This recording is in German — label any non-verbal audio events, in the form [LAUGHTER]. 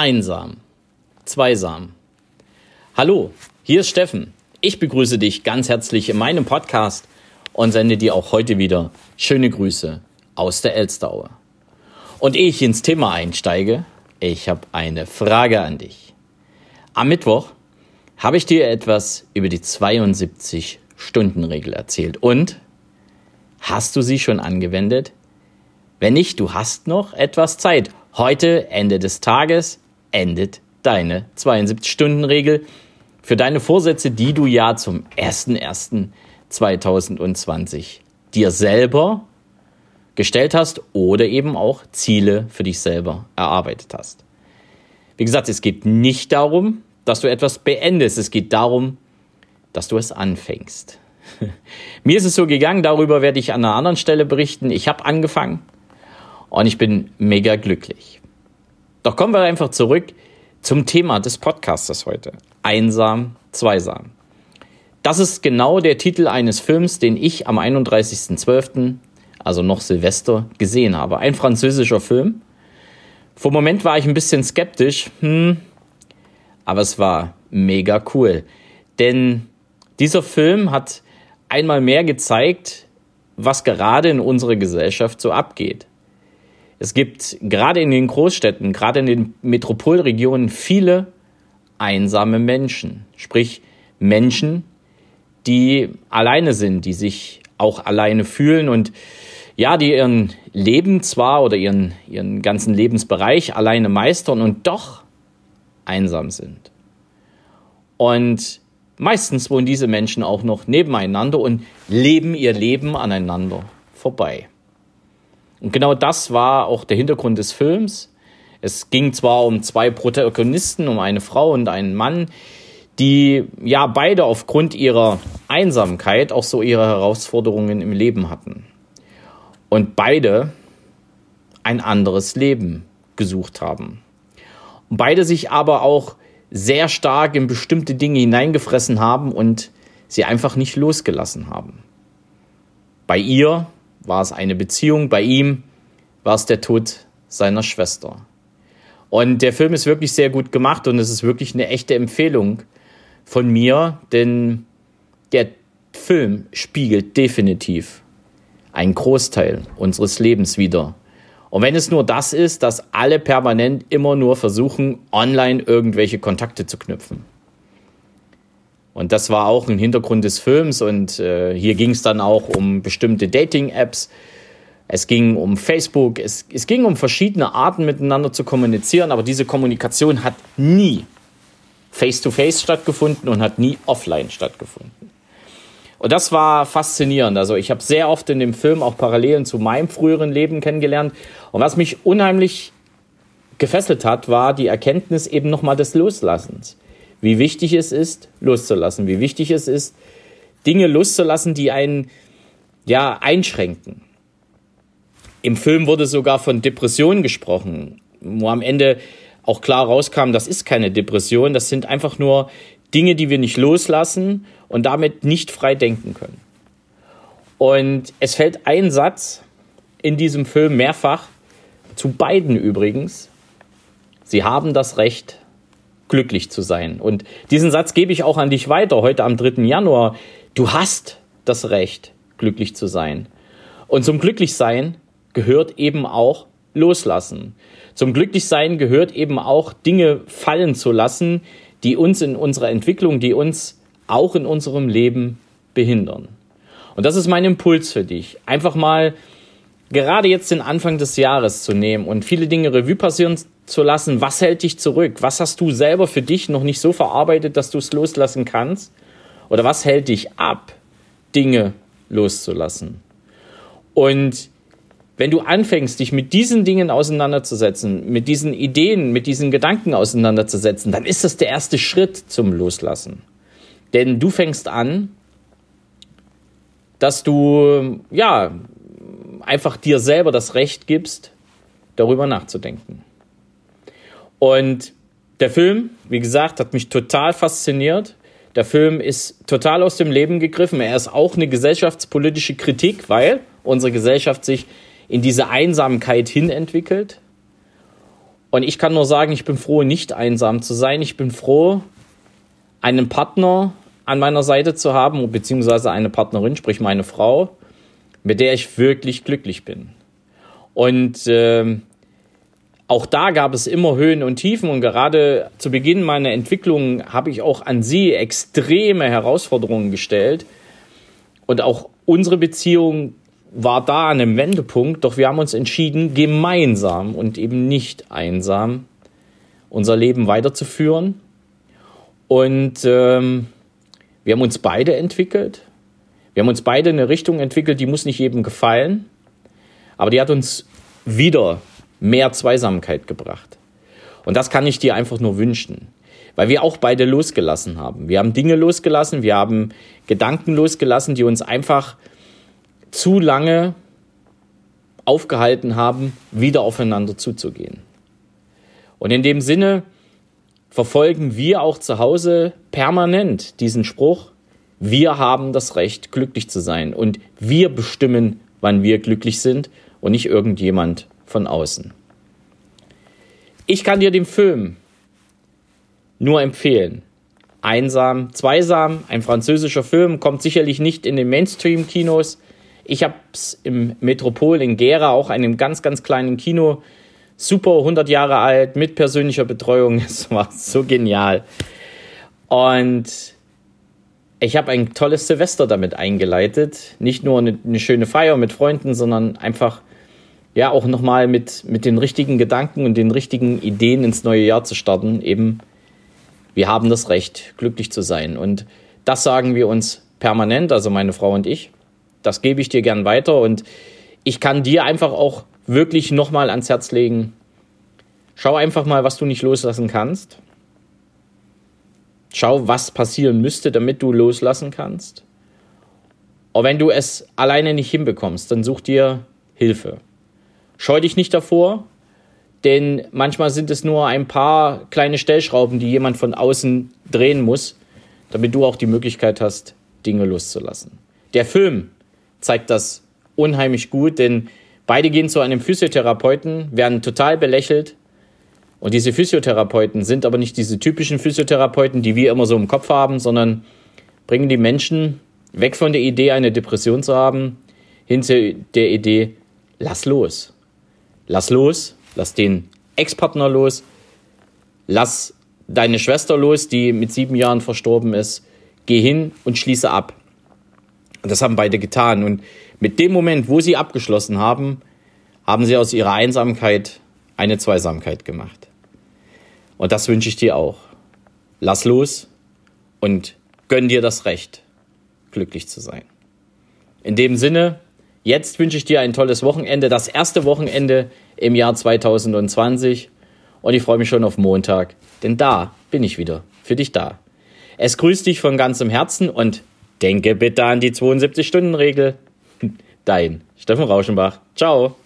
einsam, zweisam. Hallo, hier ist Steffen. Ich begrüße dich ganz herzlich in meinem Podcast und sende dir auch heute wieder schöne Grüße aus der Elsteraue. Und ehe ich ins Thema einsteige, ich habe eine Frage an dich. Am Mittwoch habe ich dir etwas über die 72-Stunden-Regel erzählt und hast du sie schon angewendet? Wenn nicht, du hast noch etwas Zeit. Heute, Ende des Tages, endet deine 72-Stunden-Regel für deine Vorsätze, die du ja zum 01.01.2020 dir selber gestellt hast oder eben auch Ziele für dich selber erarbeitet hast. Wie gesagt, es geht nicht darum, dass du etwas beendest, es geht darum, dass du es anfängst. [LAUGHS] Mir ist es so gegangen, darüber werde ich an einer anderen Stelle berichten. Ich habe angefangen und ich bin mega glücklich. Doch kommen wir einfach zurück zum Thema des Podcasters heute. Einsam, zweisam. Das ist genau der Titel eines Films, den ich am 31.12., also noch Silvester, gesehen habe. Ein französischer Film. Vor Moment war ich ein bisschen skeptisch, hm, aber es war mega cool. Denn dieser Film hat einmal mehr gezeigt, was gerade in unserer Gesellschaft so abgeht. Es gibt gerade in den Großstädten, gerade in den Metropolregionen viele einsame Menschen. Sprich Menschen, die alleine sind, die sich auch alleine fühlen und ja, die ihren Leben zwar oder ihren, ihren ganzen Lebensbereich alleine meistern und doch einsam sind. Und meistens wohnen diese Menschen auch noch nebeneinander und leben ihr Leben aneinander vorbei. Und genau das war auch der Hintergrund des Films. Es ging zwar um zwei Protagonisten, um eine Frau und einen Mann, die ja beide aufgrund ihrer Einsamkeit auch so ihre Herausforderungen im Leben hatten. Und beide ein anderes Leben gesucht haben. Und beide sich aber auch sehr stark in bestimmte Dinge hineingefressen haben und sie einfach nicht losgelassen haben. Bei ihr war es eine Beziehung, bei ihm war es der Tod seiner Schwester. Und der Film ist wirklich sehr gut gemacht und es ist wirklich eine echte Empfehlung von mir, denn der Film spiegelt definitiv einen Großteil unseres Lebens wider. Und wenn es nur das ist, dass alle permanent immer nur versuchen, online irgendwelche Kontakte zu knüpfen. Und das war auch ein Hintergrund des Films. Und äh, hier ging es dann auch um bestimmte Dating-Apps. Es ging um Facebook. Es, es ging um verschiedene Arten miteinander zu kommunizieren. Aber diese Kommunikation hat nie face-to-face -face stattgefunden und hat nie offline stattgefunden. Und das war faszinierend. Also ich habe sehr oft in dem Film auch Parallelen zu meinem früheren Leben kennengelernt. Und was mich unheimlich gefesselt hat, war die Erkenntnis eben nochmal des Loslassens wie wichtig es ist, loszulassen, wie wichtig es ist, Dinge loszulassen, die einen ja einschränken. Im Film wurde sogar von Depressionen gesprochen, wo am Ende auch klar rauskam, das ist keine Depression, das sind einfach nur Dinge, die wir nicht loslassen und damit nicht frei denken können. Und es fällt ein Satz in diesem Film mehrfach, zu beiden übrigens, sie haben das Recht, glücklich zu sein. Und diesen Satz gebe ich auch an dich weiter heute am 3. Januar. Du hast das Recht, glücklich zu sein. Und zum Glücklichsein gehört eben auch loslassen. Zum Glücklichsein gehört eben auch Dinge fallen zu lassen, die uns in unserer Entwicklung, die uns auch in unserem Leben behindern. Und das ist mein Impuls für dich. Einfach mal gerade jetzt den Anfang des Jahres zu nehmen und viele Dinge Revue passieren zu lassen, was hält dich zurück? Was hast du selber für dich noch nicht so verarbeitet, dass du es loslassen kannst? Oder was hält dich ab, Dinge loszulassen? Und wenn du anfängst, dich mit diesen Dingen auseinanderzusetzen, mit diesen Ideen, mit diesen Gedanken auseinanderzusetzen, dann ist das der erste Schritt zum Loslassen. Denn du fängst an, dass du, ja, einfach dir selber das Recht gibst, darüber nachzudenken. Und der Film, wie gesagt, hat mich total fasziniert. Der Film ist total aus dem Leben gegriffen. Er ist auch eine gesellschaftspolitische Kritik, weil unsere Gesellschaft sich in diese Einsamkeit hin entwickelt. Und ich kann nur sagen, ich bin froh, nicht einsam zu sein. Ich bin froh, einen Partner an meiner Seite zu haben, beziehungsweise eine Partnerin, sprich meine Frau, mit der ich wirklich glücklich bin. Und äh, auch da gab es immer Höhen und Tiefen und gerade zu Beginn meiner Entwicklung habe ich auch an sie extreme Herausforderungen gestellt. Und auch unsere Beziehung war da an einem Wendepunkt, doch wir haben uns entschieden, gemeinsam und eben nicht einsam unser Leben weiterzuführen. Und ähm, wir haben uns beide entwickelt. Wir haben uns beide in eine Richtung entwickelt, die muss nicht jedem gefallen, aber die hat uns wieder mehr Zweisamkeit gebracht. Und das kann ich dir einfach nur wünschen, weil wir auch beide losgelassen haben. Wir haben Dinge losgelassen, wir haben Gedanken losgelassen, die uns einfach zu lange aufgehalten haben, wieder aufeinander zuzugehen. Und in dem Sinne verfolgen wir auch zu Hause permanent diesen Spruch, wir haben das Recht, glücklich zu sein und wir bestimmen, wann wir glücklich sind und nicht irgendjemand von außen. Ich kann dir den Film nur empfehlen. Einsam, Zweisam, ein französischer Film, kommt sicherlich nicht in den Mainstream-Kinos, ich habe es im Metropol in Gera, auch einem ganz, ganz kleinen Kino, super 100 Jahre alt, mit persönlicher Betreuung. [LAUGHS] Es war so genial. Und ich habe ein tolles Silvester damit eingeleitet. Nicht nur eine, eine, schöne Feier mit Freunden, sondern einfach ja auch nochmal mit, mit den richtigen Gedanken und den richtigen Ideen ins neue Jahr zu starten. Eben, wir haben das Recht, glücklich zu sein. Und das sagen wir uns permanent, also meine Frau und ich das gebe ich dir gern weiter und ich kann dir einfach auch wirklich nochmal ans Herz legen. Schau einfach mal, was du nicht loslassen kannst. Schau, was passieren müsste, damit du loslassen kannst. Und wenn du es alleine nicht hinbekommst, dann such dir Hilfe. Scheu dich nicht davor, denn manchmal sind es nur ein paar kleine Stellschrauben, die jemand von außen drehen muss, damit du auch die Möglichkeit hast, Dinge loszulassen. Der Film, zeigt das unheimlich gut, denn beide gehen zu einem Physiotherapeuten, werden total belächelt. Und diese Physiotherapeuten sind aber nicht diese typischen Physiotherapeuten, die wir immer so im Kopf haben, sondern bringen die Menschen weg von der Idee, eine Depression zu haben, hin zu der Idee, lass los. Lass los, lass den Ex-Partner los, lass deine Schwester los, die mit sieben Jahren verstorben ist, geh hin und schließe ab. Und das haben beide getan. Und mit dem Moment, wo sie abgeschlossen haben, haben sie aus ihrer Einsamkeit eine Zweisamkeit gemacht. Und das wünsche ich dir auch. Lass los und gönn dir das Recht, glücklich zu sein. In dem Sinne, jetzt wünsche ich dir ein tolles Wochenende, das erste Wochenende im Jahr 2020. Und ich freue mich schon auf Montag, denn da bin ich wieder für dich da. Es grüßt dich von ganzem Herzen und Denke bitte an die 72-Stunden-Regel. [LAUGHS] Dein Steffen Rauschenbach. Ciao.